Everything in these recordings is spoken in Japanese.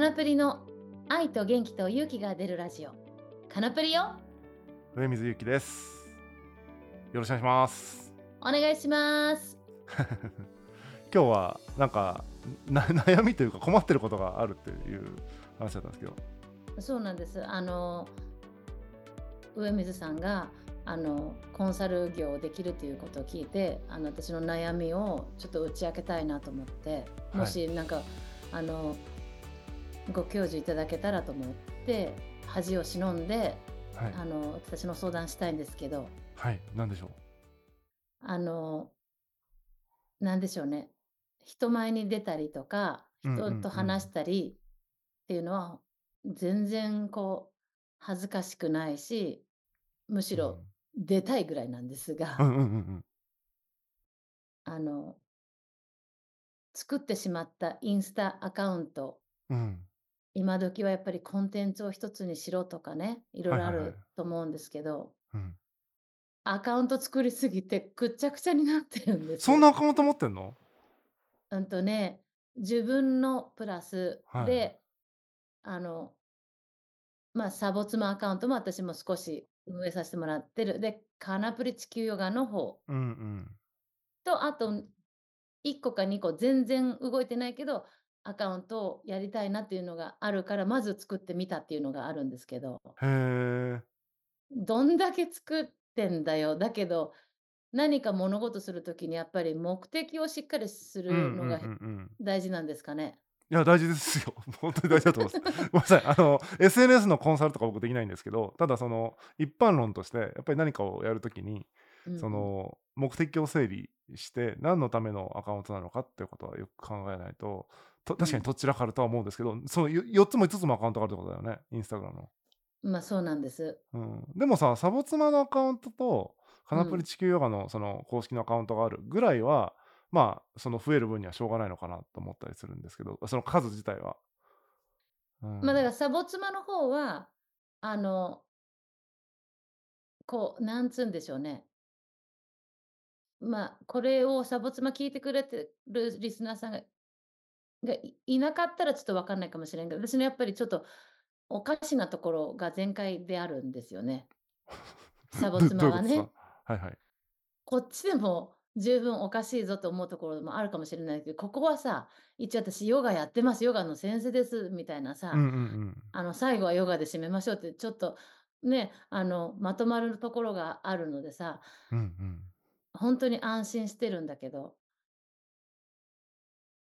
カナプリの愛と元気と勇気が出るラジオ。カナプリよ。上水ゆきです。よろしくお願いします。お願いします。今日はなんかな悩みというか困ってることがあるっていう話だったんですけど。そうなんです。あの上水さんがあのコンサル業をできるということを聞いてあの私の悩みをちょっと打ち明けたいなと思って。もしなんか、あのご教授いただけたらと思って恥を忍んで、はい。あの私の相談したいんですけど。はい。なんでしょあのなんでしょうね。人前に出たりとか人と話したりっていうのは全然こう恥ずかしくないしむしうろ出たいぐらいなんですが、うんうんうんうん。あの作ってしまったインスタアカウント今時はやっぱりコンテンツを一つにしろとかねいろいろあはいはい。はいると思うんですけど、うん。アカウント作りすぎてくっちゃくちゃになってるんですそんなアカウント持ってんの？うんとね自分のプラスはいで、あのまあサボツマアカウントも私も少し運営させてもらってる。でカナプリ地球ヨガの方うんうん。とあと1個か2個全然動いてないけどアカウントをやりたいなっていうのがあるからまず作ってみたっていうのがあるんですけど。へえ。どんだけ作ってんだよ。だけど何か物事するときにやっぱり目的をしっかりするうんうんうんのがうん。大事なんですかね？いや大事ですよ。本当に大事だと思います。ごめんなさい。あの SNS のコンサルとか僕できないんですけどただその一般論としてやっぱり何かをやるときにうん。その目的を整理して何のためのアカウントなのかっていうことはよく考えないとと確かにどちらかるとは思うんですけど、その4つも5つもアカウントがあるってことだよねインスタグラムの、まあそうなんです。うん、でもさサボ妻のアカウントとカナプうんリ地球ヨガのその公式のアカウントがあるぐらいは、まあその増える分にはしょうがないのかなと思ったりするんですけどその数自体は、うん。まあだからサボ妻の方はあのこうなんつうんでしょうね。まあこれをサボ妻聞いてくれてるリスナーさんががいいなかったらちょっとわかんないかもしれんけど私のやっぱりちょっとおかしなところが全開であるんですよね。サボど妻はね。はいはい。こっちでも十分おかしいぞと思うところもあるかもしれないけどここはさ一応私ヨガやってますヨガの先生ですみたいなさ、うんうんうん。あの最後はヨガで締めましょうってちょっとねあのまとまるところがあるのでさうんうん。本当に安心してるんだけど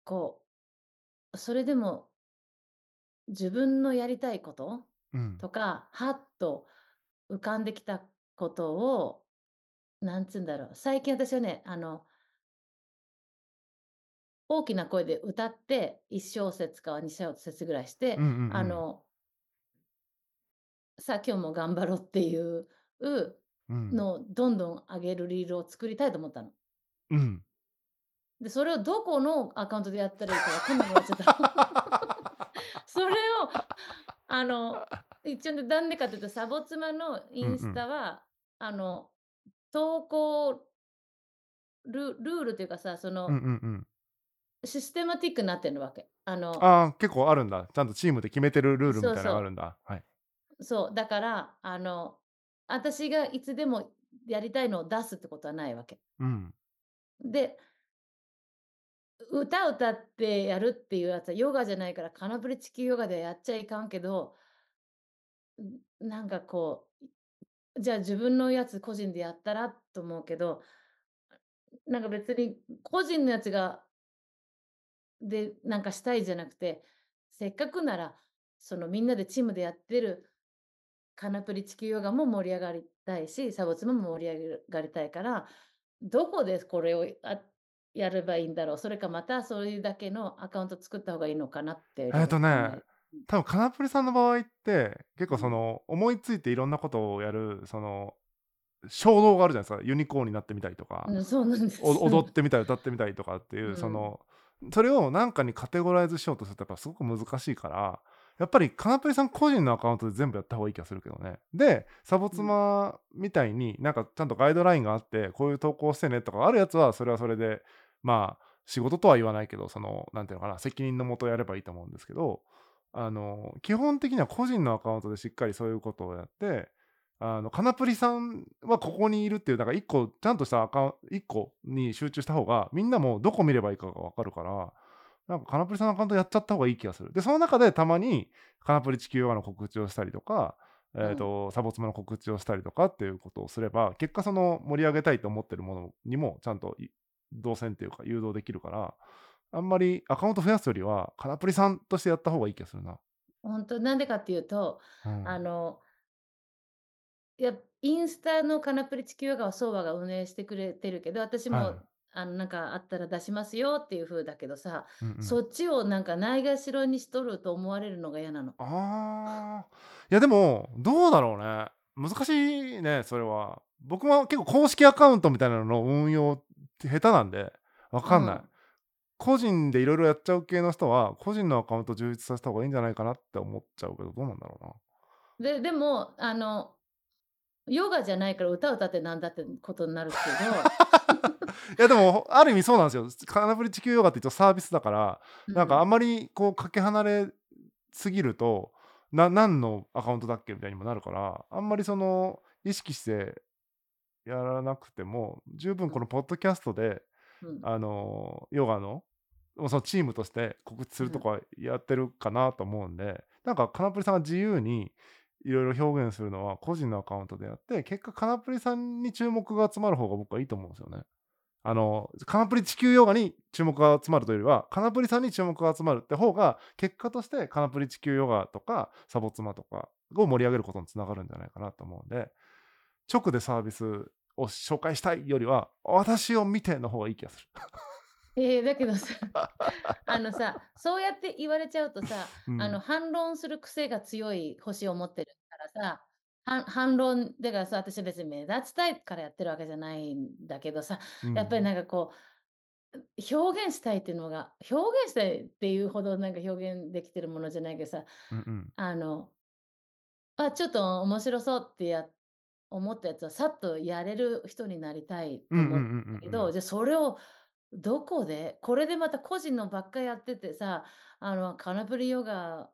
こうそれでも自分のやりたいことうん。とかはっと浮かんできたことをなんつうんだろう最近私はねあの大きな声で歌って1小節か2小節ぐらいして、うんうんうん。あのさあ今日も頑張ろうっていううん。のをどんどん上げるリールを作りたいと思ったの。うんでそれをどこのアカウントでやったらいいか分かんなくなっちゃった。それをあの一応ねなんでかというとサボ妻のインスタは、あの投稿ルルールというかさその、うんうんうん。システマティックになってるわけ。あのああ結構あるんだ。ちゃんとチームで決めてるルールみたいなのがあるんだ。はい。そう。だからあの私がいつでもやりたいのを出すってことはないわけ。うん。で歌歌ってやるっていうやつはヨガじゃないからカナプリ地球ヨガではやっちゃいかんけどんなんかこうじゃあ自分のやつ個人でやったらと思うけどなんか別に個人のやつがでなんかしたいじゃなくてせっかくならそのみんなでチームでやってるカナプリ地球ヨガも盛り上がりたいしサボツも盛り上がりたいからどこでこれをあやればいいんだろう。それかまたそういうだけのアカウント作った方がいいのかなって。えっとね多分カナプリさんの場合って結構その思いついていろんなことをやるその衝動があるじゃないですか。ユニコーンになってみたりとか、踊ってみたり歌ってみたりとかっていう、うん。そのそれを何かにカテゴライズしようとするとやっぱすごく難しいからやっぱりカナプリさん個人のアカウントで全部やった方がいい気がするけどね。でサボ妻みたいになんかちゃんとガイドラインがあってこういう投稿してねとかあるやつはそれはそれでまあ仕事とは言わないけどそのなんていうのかな責任のもとやればいいと思うんですけどあの、基本的には個人のアカウントでしっかりそういうことをやって、あの、カナプリさんはここにいるっていう、なんか1個ちゃんとしたアカウン1個に集中した方が、みんなもどこ見ればいいかが分かるから、なんかカナプリさんのアカウントやっちゃった方がいい気がする。で、その中でたまにカナプリ地球ヨガの告知をしたりとか、えっ、うん。と、サボツマの告知をしたりとかっていうことをすれば、結果その盛り上げたいと思ってるものにもちゃんとい動線っていうか誘導できるから、あんまりアカウント増やすよりは、カナプリさんとしてやった方がいい気がするな。ほんと、なんでかっていうと、うん。あの、いや、インスタのカナプリ地球ヨガはソワが運営してくれてるけど、私もはい。あの、なんかあったら出しますよっていう風だけどさ、うんうん。そっちをなんかないがしろにしとると思われるのが嫌なの。ああ。いやでも、どうだろうね。難しいね、それは。僕は結構公式アカウントみたいなのの運用って下手なんで、わかんない。うん。個人でいろいろやっちゃう系の人は、個人のアカウント充実させた方がいいんじゃないかなって思っちゃうけど、どうなんだろうな。で、でも、あの、ヨガじゃないから歌歌ってなんだってことになるけど、いやでも、ある意味そうなんですよ。カナプリ地球ヨガって一応サービスだから、なんかあうん、んまりこうかけ離れすぎると、な何のアカウントだっけみたいにもなるから、あんまりその意識してやらなくても、十分うん、このポッドキャストで、うん、あの、ヨガの、そのチームとして告知すうん。るとかやってるかなと思うんで、なんかカナプリさんが自由にいろいろ表現するのは個人のアカウントでやって、結果カナプリさんに注目が集まる方が僕はいいと思うんですよね。あの、カナプリ地球ヨガに注目が集まるというよりは、カナプリさんに注目が集まるって方が、結果としてカナプリ地球ヨガとか、サボ妻とかを盛り上げることにつながるんじゃないかなと思うんで、直でサービスを紹介したいよりは、私を見ての方がいい気がする。ええ、だけどさ、あのさ、そうやって言われちゃうとさ、うん。あの、反論する癖が強い星を持ってるからさ、はん反論だからさ、私別に目立ちたいからやってるわけじゃないんだけどさ、やっぱりうん。なんかこう、表現したいっていうのが表現したいっていうほどなんか表現できてるものじゃないけどさ、うんうん。あの、あ、ちょっと面白そうってや思ったやつはさっとやれる人になりたいと思うんだけど、うん。じゃ、それをどこで、これでまた個人のばっかやっててさ、あの、カナプリヨガ、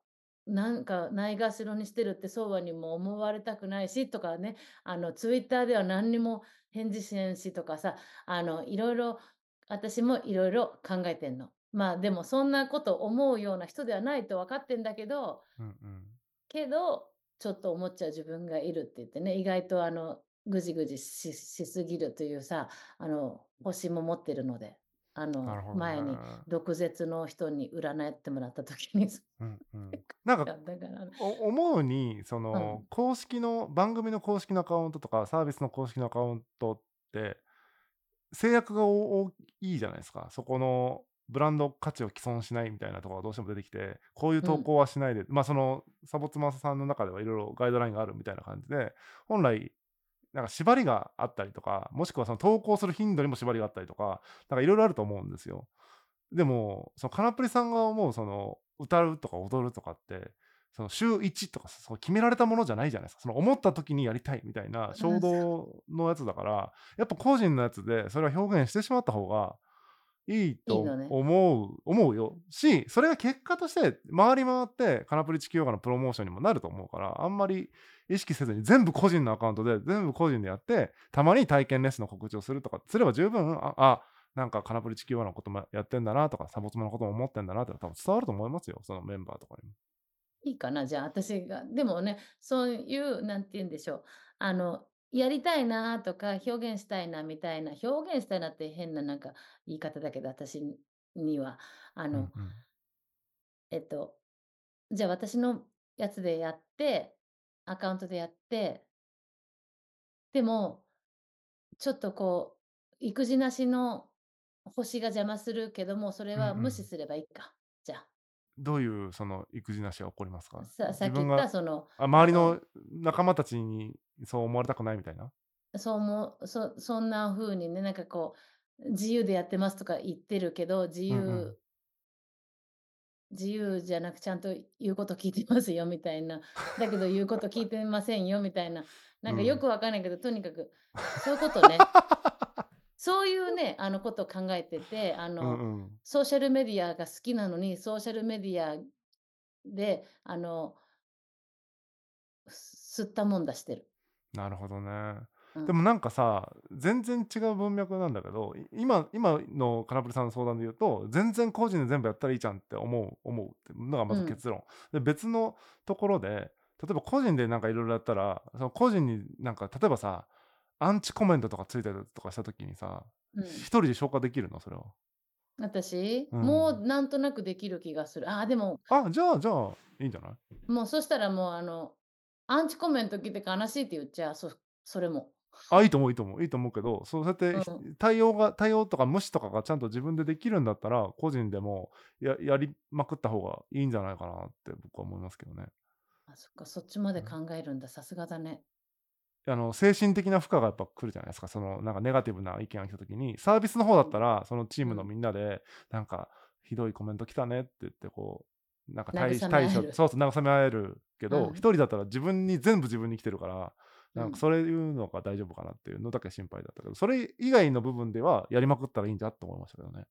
なんかないがしろにしてるってそうはにも思われたくないしとかね、あの、ツイッターでは何にも返事しへんしとかさ、あの、いろいろ私もいろいろ考えてんの。まあ、でもそんなこと思うような人ではないと分かってんだけどうんうん。けど、ちょっと思っちゃう自分がいるって言ってね、意外とあの、ぐじぐじししすぎるというさ、あの、星も持ってるので、あの、前にね。毒舌の人に占ってもらった時に、そうんうん。なんか、思うに、その、うん、公式の番組の公式のアカウントとか、サービスの公式のアカウントって制約がお大きいじゃないですか。そこのブランド価値を毀損しないみたいなところがどうしても出てきて、こういううん、投稿はしないで、まあ、その、サボツマさんの中ではいろいろガイドラインがあるみたいな感じで、本来、なんか縛りがあったりとか、もしくはその投稿する頻度にも縛りがあったりとか、なんかいろいろあると思うんですよ。でも、そのカナプリさんが思うその、歌うとか踊るとかって、その週1とかそう決められたものじゃないじゃないですか。その思った時にやりたいみたいな衝うん、動のやつだから、やっぱ個人のやつでそれは表現してしまった方がいいと。思う思うよ。し、それが結果として回り回ってカナプリ地球ヨガのプロモーションにもなると思うから、あんまり意識せずに全部個人のアカウントで全部個人でやって、たまに体験レッスンの告知をするとかすれば十分、ああ、なんかカナプリ地球ヨガのこともやってんだなとか、サボツマのことも思ってんだなって多分伝わると思いますよ、そのメンバーとかにも。いいかな、じゃあ、私が。でもね、そういう、なんて言うんでしょう、あの、やりたいなとか、表現したいなみたいな、表現したいなって変ななんか言い方だけど、私には、あの、うんうん。えっとじゃあ私のやつでやって、アカウントでやって、でも、ちょっとこう、育児なしの星が邪魔するけども、それうんうん。は無視すればいいか。じゃどういうその育児なしが起こりますあ、か？ささっき言ったその、あ、周りの仲間たちにそう思われたくないみたいな？そうもそそんな風にね、なんかこう、自由でやってますとか言ってるけど、自うんうん。由自由じゃなくちゃんと言うこと聞いてますよみたいな、だけど言うこと聞いてませんよみたいな、なんかようん。くわかんないけど、とにかくそういうことね。そういうね、あの、ことを考えてて、あうんの、うん。ソーシャルメディアが好きなのに、ソーシャルメディアで、あのす吸ったもんだしてる。なるほどね。うん。でもなんかさ、全然違う文脈なんだけど、い今今のカナプリさんの相談で言うと、全然個人で全部やったらいいじゃんって思う思うっていうのがまうん。ず結論。で、別のところで、例えば個人でなんかいろいろやったら、その個人になんか例えばさ、アンチコメントとかついたりとかした時にさ、うん。一人で消化できるの？それは。私、うん。もうなんとなくできる気がする。ああ、でもあ、じゃあじゃあ、いいんじゃない？もうそしたらもうあの、アンチコメント来て悲しいって言っちゃう、そそれも。あ、いいと思ういいと思ういいと思うけど、そうやって、ひうん。対応が対応とか無視とかがちゃんと自分でできるんだったら、個人でもややりまくった方がいいんじゃないかなって僕は思いますけどね。あ、そっか、そっちまでうん。考えるんだ、さすがだね。あの、精神的な負荷がやっぱ来るじゃないですか。そのなんかネガティブな意見が来た時に、サービスの方だうん。ったら、そのチームのうん。みんなで、なんかひどいコメント来たねって言ってこう、なんか対。処そうそう、慰め合えるけど、一うん。人だったら自分に全部自分に来てるから、なんかうん。それいうのが大丈夫かなっていうのだけ心配だったけど、それ以外の部分ではやりまくったらいいんじゃって思いましたけどね。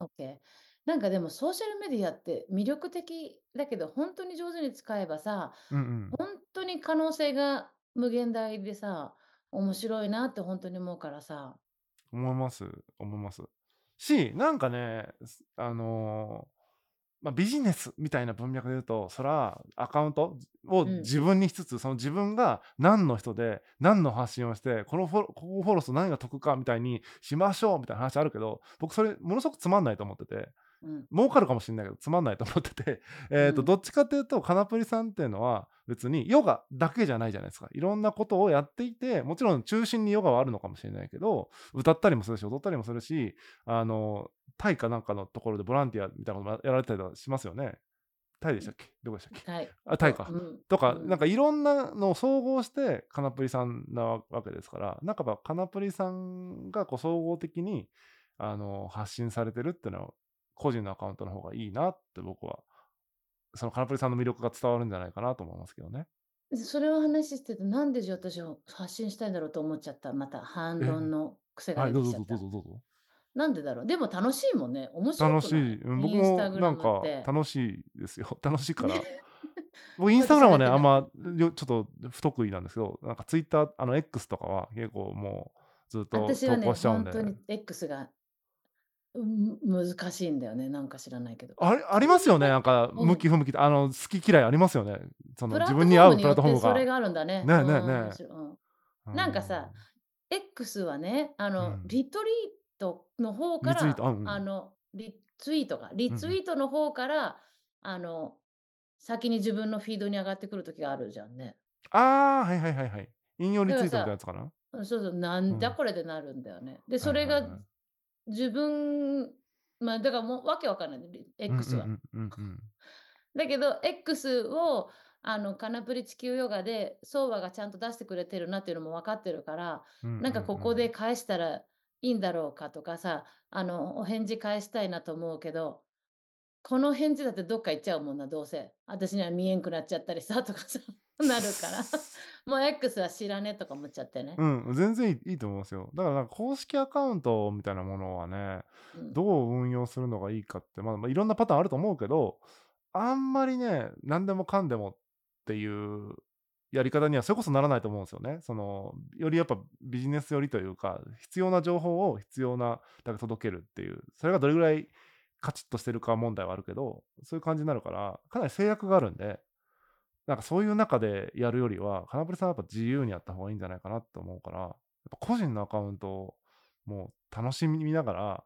オッケー。なんかでもソーシャルメディアって魅力的だけど、ほんとに上手に使えばさ、うんうん。ほんとに可能性が無限大でさ、面白いなってほんとに思うからさ。思います思います。し、なんかね、すあの、ま、ビジネスみたいな文脈で言うと、そらアカウントをうん。自分にしつつ、その自分が何の人で、何の発信をして、このフォロここをフォローすると何が得かみたいにしましょうみたいな話あるけど、僕それものすごくつまんないと思ってて。うん。儲かるかもしんないけど、つまんないと思ってて、えっと、うん。どっちかっていうと、カナプリさんっていうのは、別にヨガだけじゃないじゃないすか。いろんなことをやっていて、もちろん中心にヨガはあるのかもしれないけど、歌ったりもするし、踊ったりもするし、あの、タイかなんかのところでボランティアみたいなこともやられたりとかしますよね。タイでしたっけ？どこでしたっけ？はい。あ、タイと、か。うん、とか、なんうん。かいろんなのを総合してカナプリさんなわけですから、なんかばカナプリさんがこう総合的にあの、発信されてるってのは、個人のアカウントの方がいいなって僕は、そのカナプリさんの魅力が伝わるんじゃないかなと思いますけどね。それを話してて、なんでじゃあ私を発信したいんだろうと思っちゃった。また反え、論の癖がはい、出てどうぞどうきちゃった。ぞどうぞ。なんでだろう？でも楽しいもんね。面白い？楽しい、うん、僕もなんか。楽しいですよ。楽しいから。僕インスタグラムはね。あんま、よちょっと不得意なんですけど、なんかツイッター、あの X とかは結構もうずっと投稿しちゃうんで。ほんとに X がうん、難しいんだよね、なんか知らないけど。ありありますよね、なんかうん。向き不向きあの、好き嫌いありますよね。その自分に合うプラットフォームが。てそれがあるんだね。ねねえねうん。なんかさ、ん。X はね、あの、うん。リトリートの方から、あ、の、リツイートか、リ。ツイートの方から、あの、先に自分のフィードに上がってくる時があるじゃんね。ああ、はいはいはいはい。引用リツイートみたいなやつかな？うん、そうそう、なんだうん。これでなるんだよね。で、それがはい。自分ま、だからもうわけわかんない、X は。だけど、X をあの、カナプリ地球ヨガで、ソウワがちゃんと出してくれてるなっていうのも分かってるから、なんかここでん。返したらいいんだろうかとかさ、あの、お返事返したいなと思うけど、この返事だってどっか行っちゃうもんな、どうせ。私には見えんくなっちゃったりさとかさ、なるから。もう X は知らねえとか思っちゃってね。うん、全然いいいいと思いますよ。だからなんか公式アカウントみたいなものはね、うん。どう運用するのがいいかって、まあ、ま、いろんなパターンあると思うけど、あんまりね、何でもかんでもっていうやり方にはそれこそならないと思うんすよね。その、よりやっぱビジネス寄りというか、必要な情報を必要なだけ届けるっていう、それがどれぐらいカチッとしてるか問題はあるけど、そういう感じになるから、かなり制約があるんで、なんかそういう中でやるよりは、金プリさんはやっぱ自由にやった方がいいんじゃないかなと思うから、やっぱ個人のアカウントをもう楽しみながら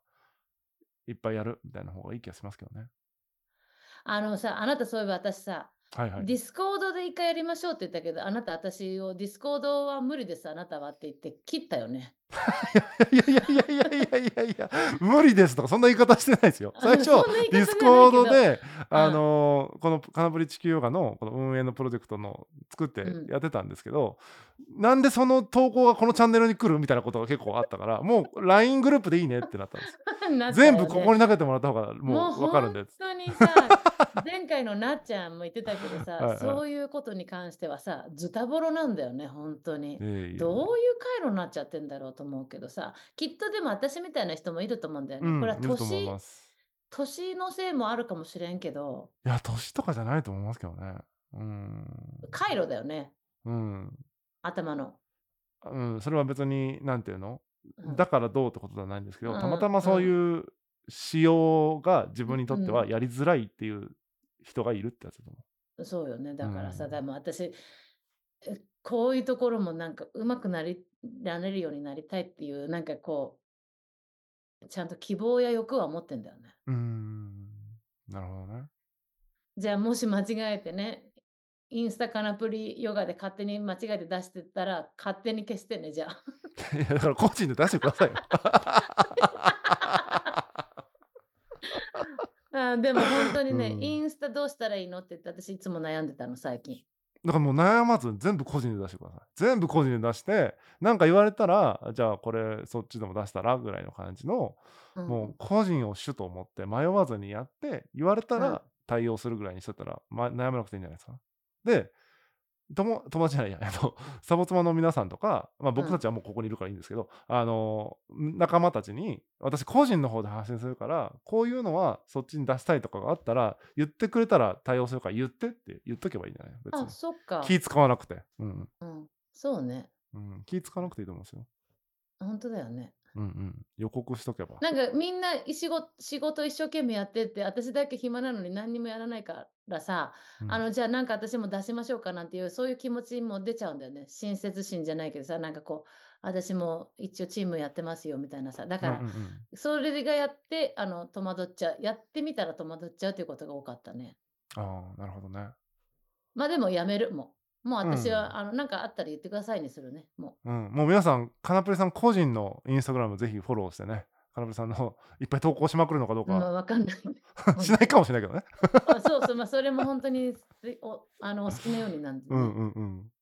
いっぱいやるみたいな方がいい気がしますけどね。あのさ、あなたそういえば私さ、はいはい。ディスコードで一回やりましょうって言ったけど、あなた私をディスコードは無理です、あなたはって言って切ったよね。いやいやいやいやいやいやいや、無理ですとかそんな言い方してないですよ。最初ディスコードで、あうん。の、このカナプリ地球ヨガのこの運営のプロジェクトの作ってうん。やってたんですけど、なんでその投稿がこのチャンネルに来るみたいなことが結構あったから、もう LINE グループでいいねってなったんです。なった全部。ここに投げてもらった方がもう分かるんでっつって。とにさ、前回のなっちゃんも言ってたけどさ。そういうことに関してはさ、ズタボロなんだよね、ほんとに。いえ。どういう回路になっちゃってんだろうと思うけどさ、きっとでも私みたいな人もいると思うんだよね。これはうん、いると思い年ます。年のせいもあるかもしれんけど、いや、年とかじゃないと思いますけどね。うーん。回路だよね、うん。頭の。うん、それは別に、なんていうの？うん。だからどうってことではないんですけど、たまうん、たまそううん。いう仕様が自分にとってはうん。やりづらいっていう人がいるってやつだと思そうよね。う。うだからさ、でん。も私、え、こういうところもなんか上手くなりなれるようになりたいっていう、なんかこう、ちゃんと希望や欲は持ってんだよね。うーん。なるほどね。じゃあもし間違えてね、インスタカナプリヨガで勝手に間違えて出してったら、勝手に消してね、じゃあ。いや、だから個人で出してくださいよ。でも本当にね、イうん。ンスタどうしたらいいのって言って私いつも悩んでたの、最近。だからもう悩まず全部個人で出してください。全部個人で出して、なんか言われたら、じゃあこれそっちでも出したらぐらいの感じの、もううん、個人を主と思って迷わずにやって、言われたうん、ら対応するぐらいにしとったら、ま、悩まなくていいんじゃないですか。で、とも友達じゃないや、えっと、サボ妻の皆さんとか、まあ、うん。僕たちはもうここにいるからいいんですけど、あの、仲間たちに、私個人の方で発信するから、こういうのはそっちに出したいとかがあったら、言ってくれたら対応するから言ってって言っとけばいいんじゃない？別あ、に。そっか。気使わなくて。うん。うん。そうね。うん。気使わなくていいと思うんですよ。本当だよね。うんうん。予告しとけば。なんかみんない仕事仕事一生懸命やってって、私だけ暇なのに何にもやらないからさ、うん。あの、じゃあなんか私も出しましょうかなんていう、そういう気持ちも出ちゃうんだよね。親切心じゃないけどさ、なんかこう、私も一応チームやってますよみたいなさ。だから、ん。それがやって、あの、戸惑っちゃう。やってみたら戸惑っちゃうということが多かったね。ああ、なるほどね。ま、でもやめる、もう。もううん。私は、あの、なんかあったら言ってくださいにするね、もうん。もう皆さん、カナプリさん個人のインスタグラムぜひフォローしてね、カナプリさんの いっぱい投稿しまくるのかどうう。ま、かわかんない。しないか。もしれないけどね。あ、そうそう、ま、それもほんとに、すおあの、お好きなようになんでうんね。うんうん。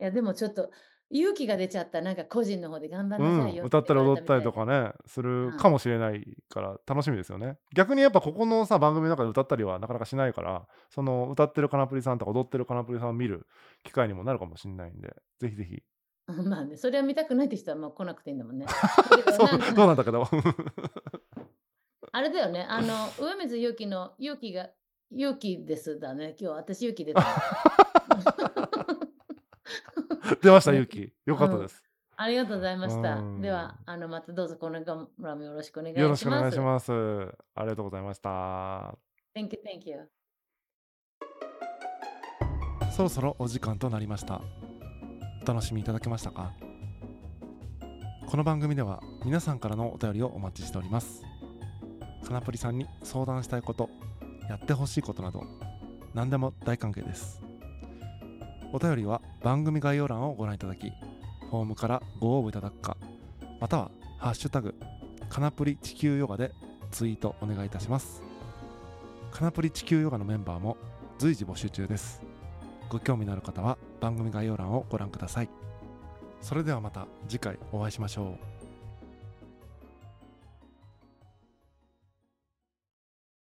いや、でもちょっと勇気が出ちゃった。なんか個人の方で頑張んうん、なさいよって歌ったり踊ったり。とかね、するうん。かもしれないから楽しみですよね。逆にやっぱここのさ、番組の中で歌ったりはなかなかしないから、その歌ってるカナプリさんとか踊ってるカナプリさんを見る機会にもなるかもしんないんで、ぜひぜひ。うん、まあね、それは見たくないって人はもう来なくていいんだも んね。そう、なんか、そうなんだけど。あれだよね、あの、上水勇気の勇気が勇気ですだね。今日私勇気出たね。出ました、ね、勇気。良かうん。ったです。ありがとうございました。では、ん。あの、またどうぞこれからもよろしくお願いよろしくおします。願いします。ありがとうございました。Thank you, thank you. そろそろお時間となりました。お楽しみいただけましたか？この番組では皆さんからのお便りをお待ちしております。カナプリさんに相談したいこと、やってほしいことなど、何でも大歓迎です。お便りは番組概要欄をご覧いただき、フォームからご応募いただくか、またはハッシュタグ、カナプリ地球ヨガでツイートお願いいたします。カナプリ地球ヨガのメンバーも随時募集中です。ご興味のある方は番組概要欄をご覧ください。それではまた次回お会いしましょう。